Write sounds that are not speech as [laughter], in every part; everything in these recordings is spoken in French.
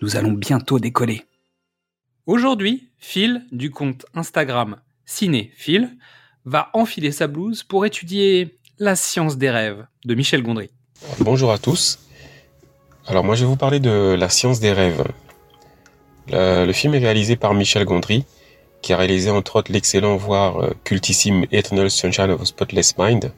nous allons bientôt décoller. Aujourd'hui, Phil, du compte Instagram Cinéphil, va enfiler sa blouse pour étudier La science des rêves de Michel Gondry. Bonjour à tous. Alors moi je vais vous parler de La science des rêves. Le, film est réalisé par Michel Gondry, qui a réalisé entre autres l'excellent voire euh, cultissime Eternal Sunshine of a Spotless Mind.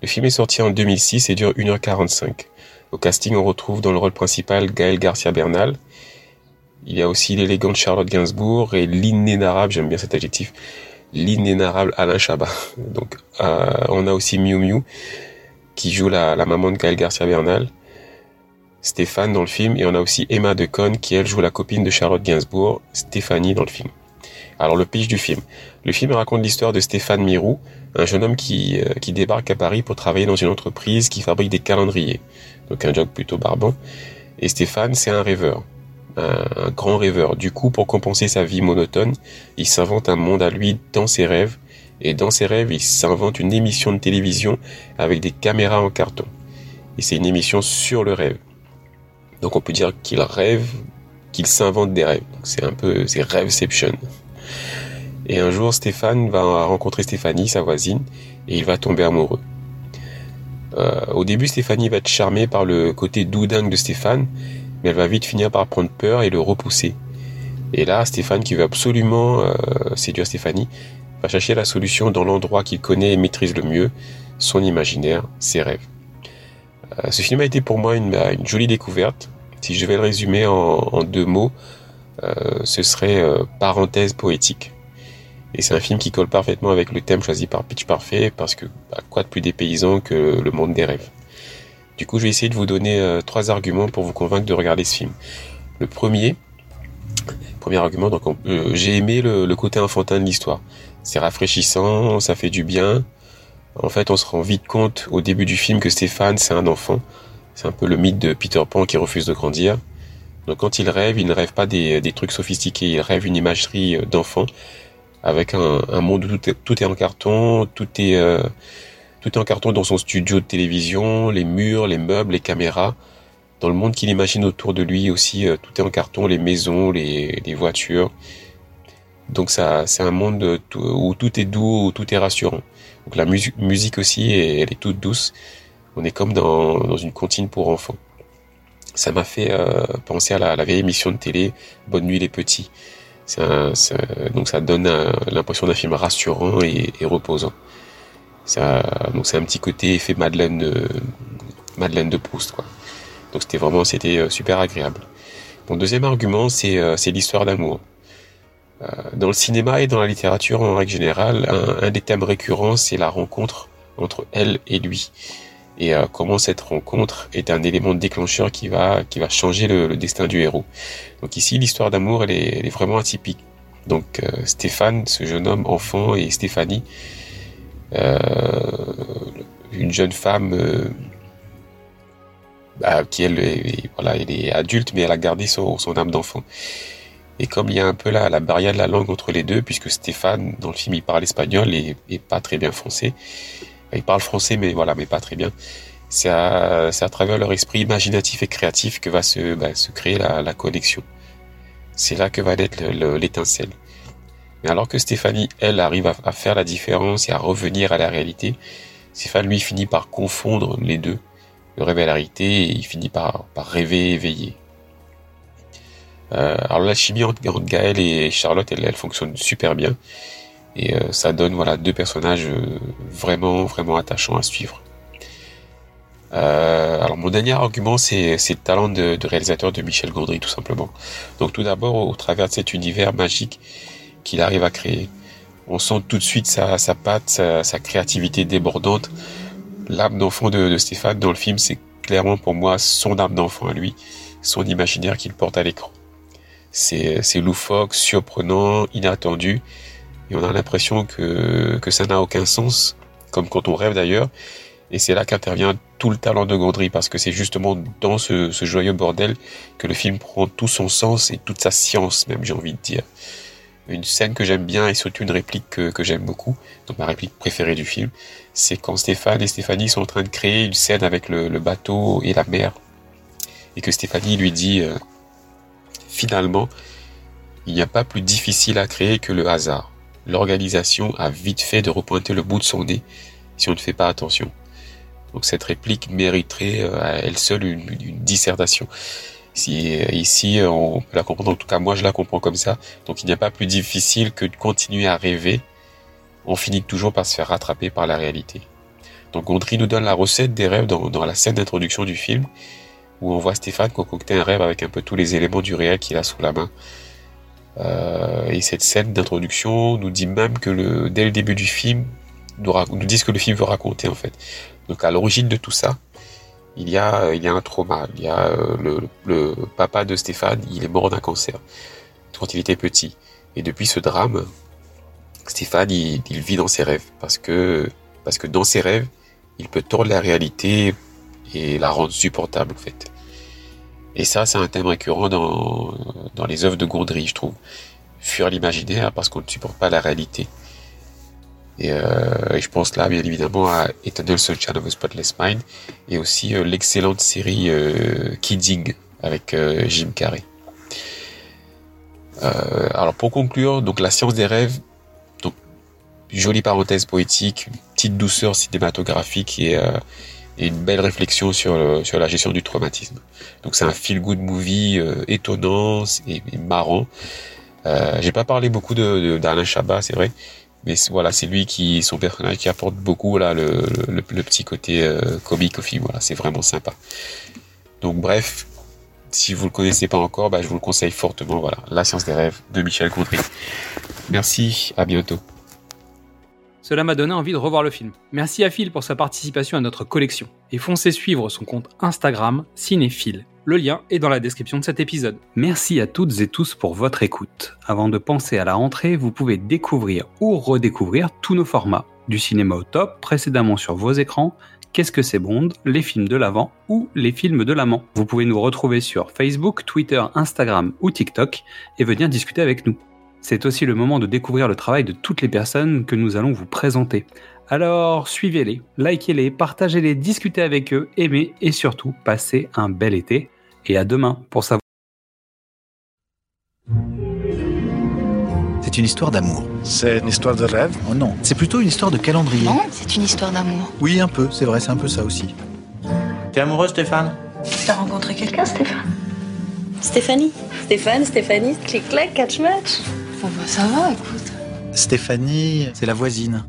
Le film est sorti en 2006 et dure 1h45. Au casting, on retrouve dans le rôle principal Gaël Garcia Bernal. Il y a aussi l'élégante Charlotte Gainsbourg et l'inénarrable, j'aime bien cet adjectif, l'inénarrable Alain Chabat. [laughs] Donc, euh, on a aussi Miu Miu qui joue la, maman de Gaël Garcia Bernal. Stéphane dans le film et on a aussi Emma Deconne qui elle joue la copine de Charlotte Gainsbourg, Stéphanie dans le film. Alors le pitch du film. Le film raconte l'histoire de Stéphane Mirou, un jeune homme qui, euh, qui débarque à Paris pour travailler dans une entreprise qui fabrique des calendriers donc un job plutôt barbant. Et Stéphane, c'est un rêveur, un, grand rêveur. Du coup, pour compenser sa vie monotone, il s'invente un monde à lui dans ses rêves. Et dans ses rêves, il s'invente une émission de télévision avec des caméras en carton. Et c'est une émission sur le rêve. Donc on peut dire qu'il rêve, qu'il s'invente des rêves. C'est un peu, c'est rêveception. Et un jour, Stéphane va rencontrer Stéphanie, sa voisine, et il va tomber amoureux. Euh, au début, Stéphanie va être charmée par le côté doudingue de Stéphane, mais elle va vite finir par prendre peur et le repousser. Et là, Stéphane, qui veut absolument euh, séduire Stéphanie, va chercher la solution dans l'endroit qu'il connaît et maîtrise le mieux, son imaginaire, ses rêves. Euh, ce film a été pour moi une, jolie découverte. Si je vais le résumer en deux mots, ce serait parenthèse poétique. Et c'est un film qui colle parfaitement avec le thème choisi par Pitch Parfait, parce que bah, quoi de plus dépaysant que le monde des rêves. Du coup, je vais essayer de vous donner euh, trois arguments pour vous convaincre de regarder ce film. Le premier, premier argument, donc euh, j'ai aimé le, côté enfantin de l'histoire. C'est rafraîchissant, ça fait du bien. En fait, on se rend vite compte au début du film que Stéphane, c'est un enfant. C'est un peu le mythe de Peter Pan qui refuse de grandir. Donc quand il rêve, il ne rêve pas des, des trucs sophistiqués, il rêve une imagerie euh, d'enfant avec un, monde où tout est, tout est, en carton, tout est euh, tout est en carton dans son studio de télévision, les murs, les meubles, les caméras. Dans le monde qu'il imagine autour de lui aussi, euh, tout est en carton, les maisons, les, voitures. Donc ça, c'est un monde où tout est doux, où tout est rassurant. Donc la musique, musique aussi, elle est toute douce. On est comme dans, dans une comptine pour enfants. Ça m'a fait euh, penser à la, la, vieille émission de télé Bonne nuit les petits donc ça donne l'impression d'un film rassurant et, reposant. Ça, donc c'est un petit côté effet Madeleine de, Madeleine de Proust quoi. Donc c'était vraiment c'était euh, super agréable. Mon deuxième argument c'est euh, c'est l'histoire d'amour. Euh, dans le cinéma et dans la littérature en règle générale, un, un des thèmes récurrents c'est la rencontre entre elle et lui et euh, comment cette rencontre est un élément déclencheur qui va qui va changer le, destin du héros. Donc ici l'histoire d'amour elle est, vraiment atypique. Donc euh, Stéphane, ce jeune homme enfant et Stéphanie, euh, une jeune femme bah, qui elle est, voilà elle est adulte mais elle a gardé son, son âme d'enfant. Et comme il y a un peu la, la barrière de la langue entre les deux, puisque Stéphane, dans le film, il parle espagnol et, et pas très bien français, ils parlent français, mais voilà, mais pas très bien. C'est à, à, travers leur esprit imaginatif et créatif que va se, bah, se créer la, la connexion. C'est là que va naître l'étincelle. Mais alors que Stéphanie, elle, arrive à, faire la différence et à revenir à la réalité, Stéphane, lui, finit par confondre les deux, le rêve et la réalité, et il finit par, par rêver éveillé. Euh, alors la chimie entre Gaël et Charlotte, elle, elle fonctionne super bien. Et euh, ça donne voilà deux personnages euh, vraiment vraiment attachants à suivre. Euh, alors mon dernier argument, c'est le talent de, réalisateur de Michel Gondry, tout simplement. Donc tout d'abord, au, travers de cet univers magique qu'il arrive à créer, on sent tout de suite sa, sa patte, sa, créativité débordante. L'âme d'enfant de, Stéphane dans le film, c'est clairement pour moi son âme d'enfant à lui, son imaginaire qu'il porte à l'écran. C'est loufoque, surprenant, inattendu, et on a l'impression que, que ça n'a aucun sens, comme quand on rêve d'ailleurs, et c'est là qu'intervient tout le talent de Gondry, parce que c'est justement dans ce, joyeux bordel que le film prend tout son sens et toute sa science, même j'ai envie de dire. Une scène que j'aime bien et surtout une réplique que, j'aime beaucoup, donc ma réplique préférée du film, c'est quand Stéphane et Stéphanie sont en train de créer une scène avec le, bateau et la mer, et que Stéphanie lui dit euh, finalement, il n'y a pas plus difficile à créer que le hasard. L'organisation a vite fait de repointer le bout de son nez si on ne fait pas attention. Donc cette réplique mériterait euh, à elle seule une, dissertation. Si, euh, ici, euh, on peut la comprendre, en tout cas moi je la comprends comme ça. Donc il n'y a pas plus difficile que de continuer à rêver. On finit toujours par se faire rattraper par la réalité. Donc Gondry nous donne la recette des rêves dans, la scène d'introduction du film, où on voit Stéphane concocter un rêve avec un peu tous les éléments du réel qu'il a sous la main. Et cette scène d'introduction nous dit même que le, dès le début du film, nous, nous dit ce que le film veut raconter en fait. Donc à l'origine de tout ça, il y a, il y a un trauma. Il y a euh, le, papa de Stéphane, il est mort d'un cancer quand il était petit. Et depuis ce drame, Stéphane, il, vit dans ses rêves parce que, parce que dans ses rêves, il peut tordre la réalité et la rendre supportable en fait. Et ça, c'est un thème récurrent dans, dans les œuvres de Gondry, je trouve. Fuir l'imaginaire parce qu'on ne supporte pas la réalité. Euh, et, je pense là, bien évidemment, à Eternal Sunshine of a Spotless Mind et aussi euh, l'excellente série euh, Kidding avec Jim Carrey. alors pour conclure, donc la science des rêves, donc jolie parenthèse poétique, une petite douceur cinématographique et, une belle réflexion sur, sur la gestion du traumatisme. Donc c'est un feel good movie étonnant et, marrant. J'ai pas parlé beaucoup de d'Alain Chabat, c'est vrai, mais voilà, c'est lui qui, son personnage qui apporte beaucoup là le, le, petit côté euh, comique au film. Voilà, c'est vraiment sympa. Donc bref, si vous le connaissez pas encore, bah, je vous le conseille fortement. Voilà, La science des rêves de Michel Gondry. Merci, à bientôt. Cela m'a donné envie de revoir le film. Merci à Phil pour sa participation à notre collection. Et foncez suivre son compte Instagram Cinéphile. Le lien est dans la description de cet épisode. Merci à toutes et tous pour votre écoute. Avant de penser à la rentrée, vous pouvez découvrir ou redécouvrir tous nos formats. Du cinéma au top, précédemment sur vos écrans, Qu'est-ce que c'est Bond, les films de l'avant ou les films de l'amant. Vous pouvez nous retrouver sur Facebook, Twitter, Instagram ou TikTok et venir discuter avec nous. C'est aussi le moment de découvrir le travail de toutes les personnes que nous allons vous présenter. Alors suivez-les, likez-les, partagez-les, discutez avec eux, aimez et surtout passez un bel été. Et à demain pour savoir. C'est une histoire d'amour. C'est une histoire de rêve? Oh non, c'est plutôt une histoire de calendrier. Non, c'est une histoire d'amour. Oui, un peu, c'est vrai, c'est un peu ça aussi. T'es amoureux, Stéphane? T'as rencontré quelqu'un, Stéphane? Stéphanie. Stéphane, Stéphanie, clic-clac, catch-match. Bon bah ça va, écoute. Stéphanie, c'est la voisine.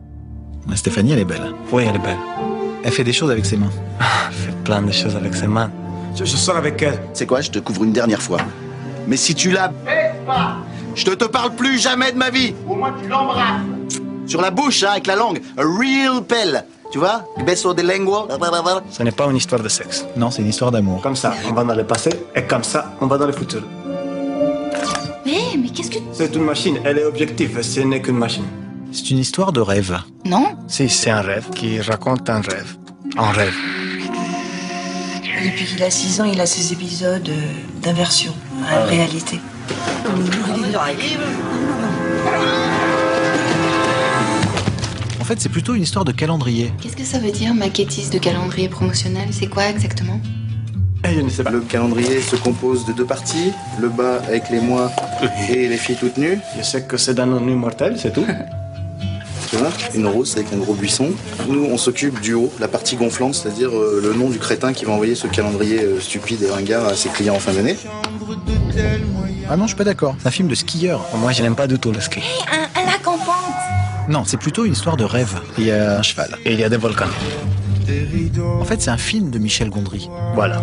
Stéphanie, elle est belle. Oui, elle est belle. Elle fait des choses avec ses mains. [laughs] elle fait plein de choses avec ses mains. Je, sors avec elle. C'est quoi Je te couvre une dernière fois. Mais si tu la... pas Je te te parle plus jamais de ma vie Au moins tu l'embrasses Sur la bouche, hein, avec la langue. A real pelle tu vois? Beso de lengua. Ce n'est pas une histoire de sexe. Non, c'est une histoire d'amour. Comme ça, on va dans le passé, et comme ça, on va dans le futur. Mais, mais qu'est-ce que... C'est une machine, elle est objective, ce n'est qu'une machine. C'est une histoire de rêve. Non Si, c'est un rêve qui raconte un rêve. Un rêve. Depuis qu'il a 6 ans, il a ses épisodes euh, d'inversion à la réalité. En fait, c'est plutôt une histoire de calendrier. Qu'est-ce que ça veut dire, maquettiste de calendrier promotionnel? C'est quoi exactement? Eh, Le calendrier se compose de deux parties, le bas avec les mois et les filles toutes nues. Je sais que c'est d'un ennui mortel, c'est tout. [laughs] une rousse avec un gros buisson. Nous, on s'occupe du haut, la partie gonflante, c'est-à-dire euh, le nom du crétin qui va envoyer ce calendrier euh, stupide et ringard à ses clients en fin d'année. Ah non, je suis pas d'accord. C'est un film de skieur. Moi, je n'aime pas du tout le ski. un, lac en pente Non, c'est plutôt une histoire de rêve. Il y a un cheval et il y a des volcans. En fait, c'est un film de Michel Gondry. Voilà.